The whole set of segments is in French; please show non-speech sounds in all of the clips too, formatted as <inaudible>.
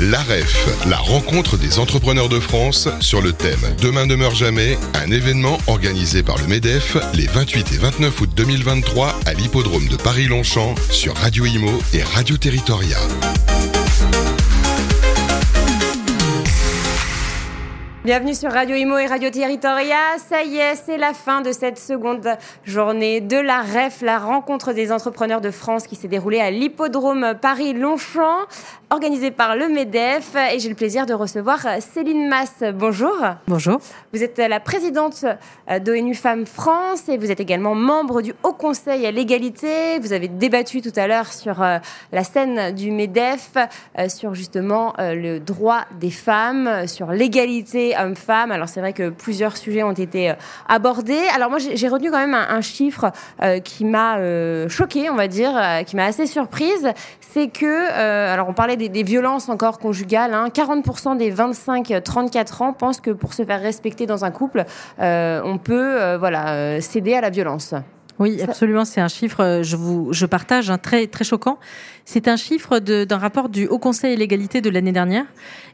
La REF, la rencontre des entrepreneurs de France sur le thème Demain ne meurt jamais, un événement organisé par le MEDEF les 28 et 29 août 2023 à l'hippodrome de Paris-Longchamp sur Radio Imo et Radio Territoria. Bienvenue sur Radio Imo et Radio Territoria. Ça y est, c'est la fin de cette seconde journée de la REF, la rencontre des entrepreneurs de France qui s'est déroulée à l'hippodrome Paris-Longchamp, organisée par le MEDEF. Et j'ai le plaisir de recevoir Céline Masse. Bonjour. Bonjour. Vous êtes la présidente d'ONU Femmes France et vous êtes également membre du Haut Conseil à l'égalité. Vous avez débattu tout à l'heure sur euh, la scène du MEDEF, euh, sur justement euh, le droit des femmes, sur l'égalité hommes-femmes. Alors c'est vrai que plusieurs sujets ont été euh, abordés. Alors moi j'ai retenu quand même un, chiffre euh, qui m'a euh, choqué, on va dire, qui m'a assez surprise. C'est que, alors on parlait des, violences encore conjugales, 40% hein. des 25-34 ans pensent que pour se faire respecter dans un couple, on peut voilà, céder à la violence. Oui, absolument. C'est un chiffre, je vous, je partage, un très très choquant. C'est un chiffre d'un rapport du Haut Conseil à l'égalité de l'année dernière,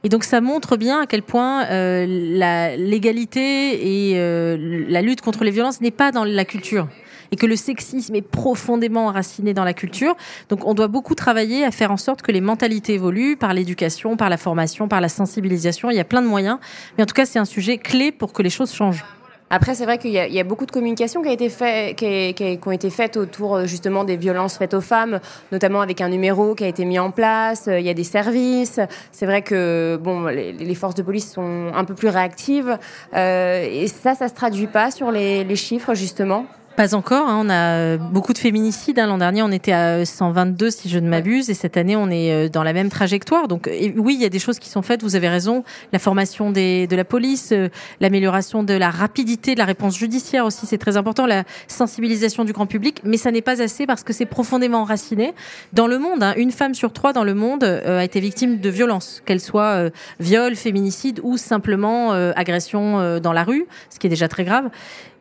et donc ça montre bien à quel point euh, la l'égalité et euh, la lutte contre les violences n'est pas dans la culture et que le sexisme est profondément enraciné dans la culture. Donc on doit beaucoup travailler à faire en sorte que les mentalités évoluent par l'éducation, par la formation, par la sensibilisation. Il y a plein de moyens, mais en tout cas c'est un sujet clé pour que les choses changent. Après, c'est vrai qu'il y, a beaucoup de communication qui, a été fait, qui, qui, ont été faites autour euh, justement des violences faites aux femmes, notamment avec un numéro qui a été mis en place. Euh, il y a des services. C'est vrai que bon, les, forces de police sont un peu plus réactives. Euh, et ça, ça se traduit pas sur les, les chiffres justement. Pas encore. Hein. On a euh, beaucoup de féminicides. Hein. L'an dernier, on était à 122, si je ne m'abuse, et cette année, on est euh, dans la même trajectoire. Donc, oui, il y a des choses qui sont faites. Vous avez raison. La formation des, de la police, euh, l'amélioration de la rapidité de la réponse judiciaire aussi, c'est très important. La sensibilisation du grand public, mais ça n'est pas assez parce que c'est profondément enraciné dans le monde. Hein. Une femme sur trois dans le monde a été victime de violences, qu'elle soit viol, féminicide ou simplement agression dans la rue, ce qui est déjà très grave.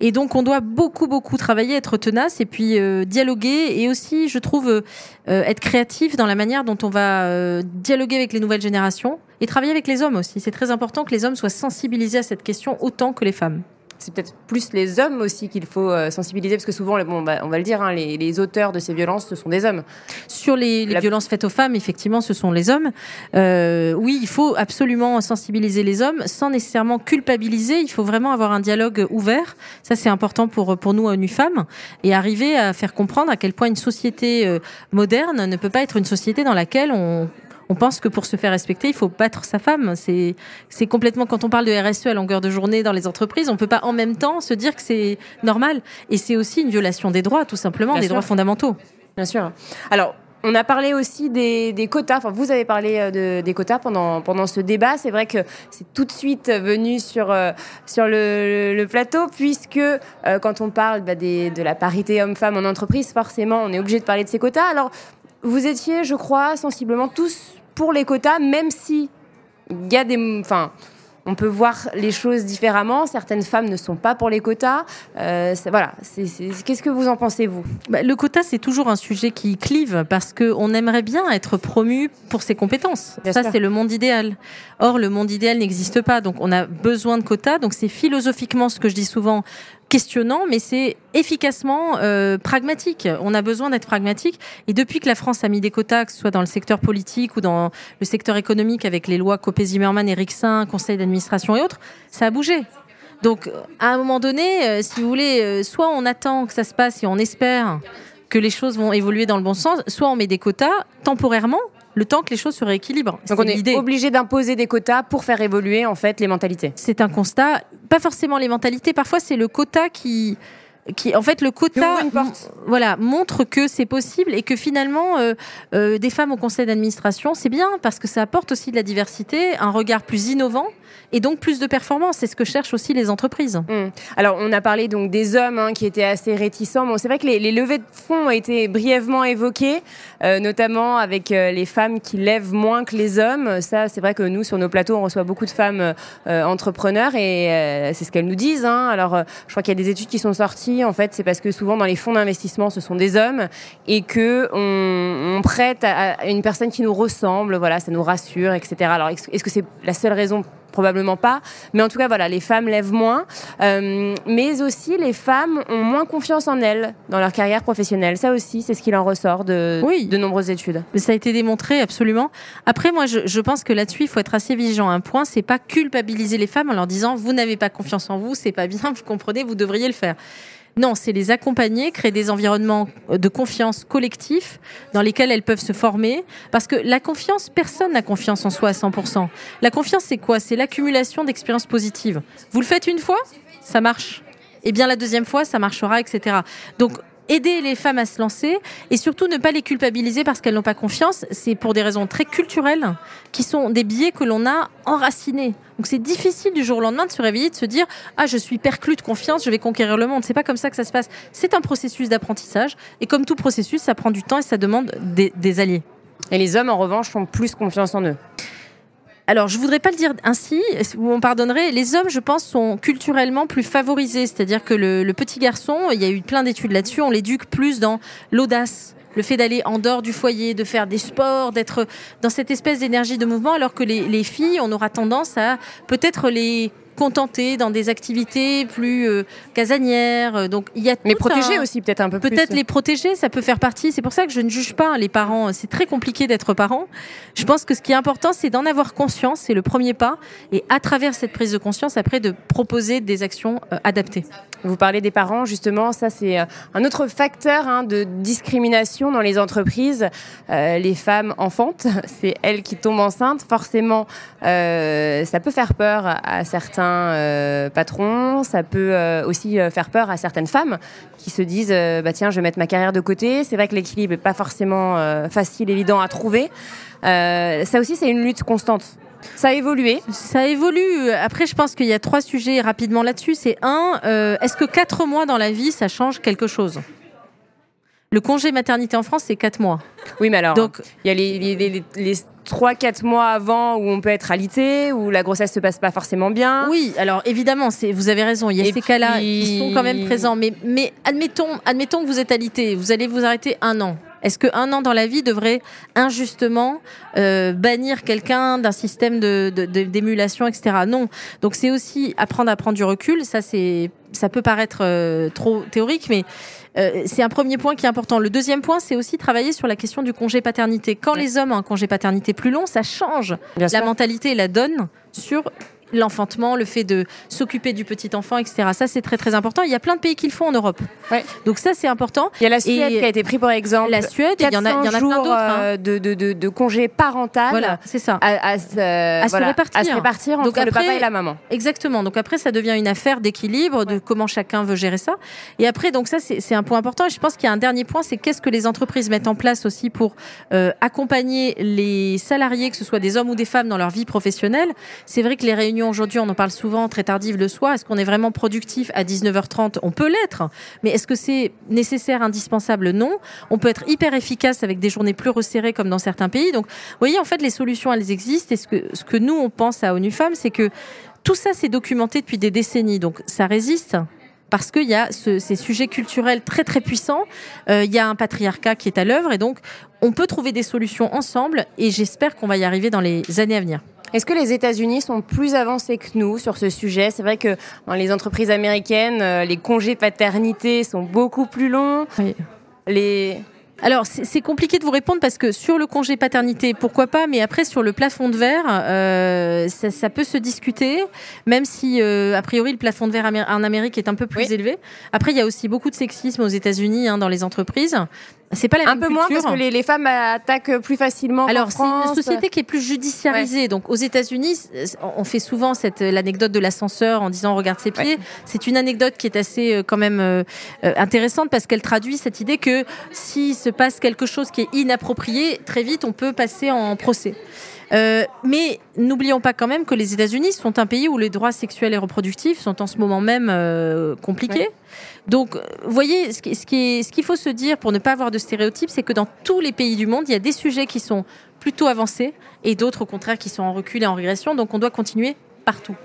Et donc, on doit beaucoup, beaucoup travailler, être tenace et puis euh, dialoguer et aussi, je trouve, euh, être créatif dans la manière dont on va euh, dialoguer avec les nouvelles générations et travailler avec les hommes aussi. C'est très important que les hommes soient sensibilisés à cette question autant que les femmes c'est peut-être plus les hommes aussi qu'il faut euh, sensibiliser, parce que souvent, bon, bah, on va le dire, hein, les, auteurs de ces violences, ce sont des hommes. Sur les, violences faites aux femmes, effectivement, ce sont les hommes. Euh, oui, il faut absolument sensibiliser les hommes sans nécessairement culpabiliser. Il faut vraiment avoir un dialogue ouvert. Ça, c'est important pour, pour nous, ONU Femmes, et arriver à faire comprendre à quel point une société euh, moderne ne peut pas être une société dans laquelle on on pense que pour se faire respecter, il faut battre sa femme. C'est, c'est complètement, quand on parle de RSE à longueur de journée dans les entreprises, on peut pas en même temps se dire que c'est normal. Et c'est aussi une violation des droits, tout simplement, des droits fondamentaux. Bien sûr. Alors, on a parlé aussi des, quotas. Enfin, vous avez parlé euh, de, des quotas pendant, pendant ce débat. C'est vrai que c'est tout de suite venu sur, euh, sur le, plateau, puisque euh, quand on parle bah, de la parité homme-femme en entreprise, forcément, on est obligé de parler de ces quotas. Alors, vous étiez, je crois, sensiblement tous pour les quotas, même si il y a des, enfin, on peut voir les choses différemment. Certaines femmes ne sont pas pour les quotas. Euh, voilà. Qu'est-ce que vous en pensez, vous? Bah, Le quota, c'est toujours un sujet qui clive parce qu'on aimerait bien être promu pour ses compétences. Ça, c'est le monde idéal. Or, le monde idéal n'existe pas. Donc, on a besoin de quotas. Donc, c'est philosophiquement ce que je dis souvent questionnant, mais c'est efficacement euh, pragmatique. On a besoin d'être pragmatique. Et depuis que la France a mis des quotas, que ce soit dans le secteur politique ou dans le secteur économique, avec les lois Copé-Zimmermann, Ericsson, Conseil d'administration et autres, ça a bougé. Donc, à un moment donné, euh, si vous voulez, euh, soit on attend que ça se passe et on espère que les choses vont évoluer dans le bon sens, soit on met des quotas temporairement le temps que les choses se rééquilibrent. Donc on est obligé d'imposer des quotas pour faire évoluer en fait les mentalités. C'est un constat, pas forcément les mentalités, parfois c'est le quota qui qui en fait le quota voilà montre que c'est possible et que finalement euh, euh, des femmes au conseil d'administration c'est bien parce que ça apporte aussi de la diversité un regard plus innovant et donc plus de performance. C'est ce que cherchent aussi les entreprises. Mmh. Alors, on a parlé donc des hommes hein, qui étaient assez réticents. Bon, c'est vrai que les, levées de fonds ont été brièvement évoquées, euh, notamment avec les femmes qui lèvent moins que les hommes. Ça, c'est vrai que nous, sur nos plateaux, on reçoit beaucoup de femmes entrepreneurs et c'est ce qu'elles nous disent. Hein. Alors, je crois qu'il y a des études qui sont sorties en fait, c'est parce que souvent dans les fonds d'investissement, ce sont des hommes et que on, prête à, une personne qui nous ressemble. Voilà, ça nous rassure, etc. Alors, est-ce que c'est la seule raison? Probablement pas. Mais en tout cas, voilà, les femmes lèvent moins. Euh, mais aussi, les femmes ont moins confiance en elles dans leur carrière professionnelle. Ça aussi, c'est ce qu'il en ressort de, de nombreuses études. Ça a été démontré, absolument. Après, moi, je, je pense que là-dessus, il faut être assez vigilant. Un point, c'est pas culpabiliser les femmes en leur disant, vous n'avez pas confiance en vous, c'est pas bien, vous comprenez, vous devriez le faire. Non, c'est les accompagner, créer des environnements de confiance collectifs dans lesquels elles peuvent se former. Parce que la confiance, personne n'a confiance en soi à 100%. La confiance, c'est quoi? C'est l'accumulation d'expériences positives. Vous le faites une fois, ça marche. Et bien la deuxième fois, ça marchera, etc. aider les femmes à se lancer et surtout ne pas les culpabiliser parce qu'elles n'ont pas confiance. C'est pour des raisons très culturelles qui sont des biais que l'on a enracinés. Donc c'est difficile du jour au lendemain de se réveiller, de se dire ah je suis perclus de confiance, je vais conquérir le monde. C'est pas comme ça que ça se passe. C'est un processus d'apprentissage et comme tout processus, ça prend du temps et ça demande des, des alliés. Et les hommes en revanche ont plus confiance en eux alors, je voudrais pas le dire ainsi, vous m'en pardonnerez. Les hommes, je pense, sont culturellement plus favorisés. C'est-à-dire que le, petit garçon, il y a eu plein d'études là-dessus, on l'éduque plus dans l'audace, le fait d'aller en dehors du foyer, de faire des sports, d'être dans cette espèce d'énergie de mouvement, alors que les, les filles, on aura tendance à peut-être les contenter dans des activités plus euh, casanières. Euh, donc il y a mais protéger aussi peut-être un peu peut Peut-être les protéger, ça peut faire partie. C'est pour ça que je ne juge pas les parents. C'est très compliqué d'être parent. Je pense que ce qui est important, c'est d'en avoir conscience. C'est le premier pas. Et à travers cette prise de conscience, après, de proposer des actions euh, adaptées. Vous parlez des parents, justement, ça c'est un autre facteur hein, de discrimination dans les entreprises. les femmes enfantes, <laughs> c'est elles qui tombent enceintes. Forcément, ça peut faire peur à certains euh, patron, ça peut euh, aussi euh, faire peur à certaines femmes qui se disent bah tiens, je vais mettre ma carrière de côté. C'est vrai que l'équilibre n'est pas forcément facile, évident à trouver. ça aussi, c'est une lutte constante. Ça a évolué. Ça évolue. Après, je pense qu'il y a trois sujets rapidement là-dessus. C'est un, est-ce que quatre mois dans la vie, ça change quelque chose? Le congé maternité en France, c'est 4 mois. Oui, mais alors, Donc, il y a les, les, 3-4 mois avant où on peut être alité, où la grossesse se passe pas forcément bien. Oui, alors évidemment, vous avez raison, il y a ces cas-là, ils sont quand même présents. Mais, mais admettons, admettons que vous êtes alité, vous allez vous arrêter un an. Est-ce qu'un an dans la vie devrait injustement euh, bannir quelqu'un d'un système d'émulation, de, etc. Non. Donc c'est aussi apprendre à prendre du recul. Ça, c'est, ça peut paraître euh, trop théorique, mais euh, c'est un premier point qui est important. Le deuxième point, c'est aussi travailler sur la question du congé paternité. Quand les hommes ont un congé paternité plus long, ça change la mentalité et la donne sur l'enfantement, le fait de s'occuper du petit enfant, etc. Ça, c'est très très important. Il y a plein de pays qui le font en Europe. Ouais. Donc ça, c'est important. Il y a la Suède qui a été pris pour exemple. La Suède, il y en a, il y en a plein d'autres. Hein. Euh, de, de, de, de, congé parental. Voilà, c'est ça. À, à, se, répartir. à se répartir entre le papa et la maman. Exactement. Donc après, ça devient une affaire d'équilibre, de comment chacun veut gérer ça. Et après, donc ça, c'est un point important. Et je pense qu'il y a un dernier point, c'est qu'est-ce que les entreprises mettent en place aussi pour euh, accompagner les salariés, que ce soit des hommes ou des femmes, dans leur vie professionnelle. C'est vrai que les réunions aujourd'hui, on en parle souvent très tardive le soir. Est-ce qu'on est vraiment productif à 19h30 On peut l'être, mais est-ce que c'est nécessaire, indispensable? Non. On peut être hyper efficace avec des journées plus resserrées comme dans certains pays. Donc, vous voyez, en fait, les solutions, elles existent. Et ce que, nous, on pense à ONU Femmes, c'est que tout ça, c'est documenté depuis des décennies. Donc, ça résiste parce qu'il y a ces sujets culturels très très puissants. Euh, il y a un patriarcat qui est à l'œuvre et donc on peut trouver des solutions ensemble et j'espère qu'on va y arriver dans les années à venir. Est-ce que les États-Unis sont plus avancés que nous sur ce sujet? C'est vrai que dans les entreprises américaines, euh, les congés paternité sont beaucoup plus longs. Oui. Les alors, c'est compliqué de vous répondre parce que sur le congé paternité, pourquoi pas, mais après, sur le plafond de verre, euh, ça, peut se discuter, même si, euh, a priori, le plafond de verre en Amérique est un peu plus élevé. Après, il y a aussi beaucoup de sexisme aux États-Unis hein, dans les entreprises. C'est pas la un peu moins parce que les, femmes attaquent plus facilement. Alors c'est une société qui est plus judiciarisée. Donc aux États-Unis, on fait souvent cette l'anecdote de l'ascenseur en disant regarde ses pieds. C'est une anecdote qui est assez euh, quand même euh, euh, intéressante parce qu'elle traduit cette idée que s'il se passe quelque chose qui est inapproprié, très vite on peut passer en procès. Euh, mais n'oublions pas quand même que les États-Unis sont un pays où les droits sexuels et reproductifs sont en ce moment même euh, compliqués. Donc, vous voyez, ce qu'il ce faut se dire pour ne pas avoir de stéréotypes, c'est que dans tous les pays du monde, il y a des sujets qui sont plutôt avancés et d'autres, au contraire, qui sont en recul et en régression. Donc, on doit continuer partout.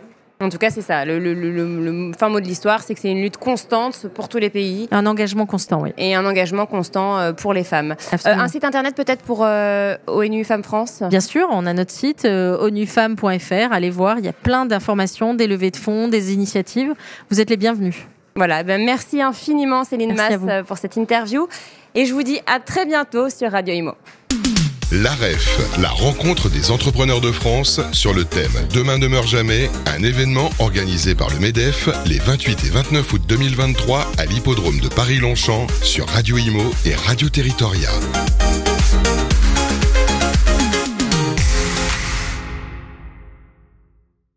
En tout cas, c'est ça. Le, le, le, le, fin mot de l'histoire, c'est que c'est une lutte constante pour tous les pays. Un engagement constant, oui. Et un engagement constant euh, pour les femmes. Euh, un site internet peut-être pour euh, ONU Femmes France? Bien sûr, on a notre site euh, onufemmes.fr. Allez voir, il y a plein d'informations, des levées de fonds, des initiatives. Vous êtes les bienvenus. Voilà, ben merci infiniment Céline Masse pour cette interview. Et je vous dis à très bientôt sur Radio Imo. L'AREF, la rencontre des entrepreneurs de France sur le thème Demain ne meurt jamais, un événement organisé par le MEDEF les 28 et 29 août 2023 à l'hippodrome de Paris-Longchamp sur Radio Imo et Radio Territoria.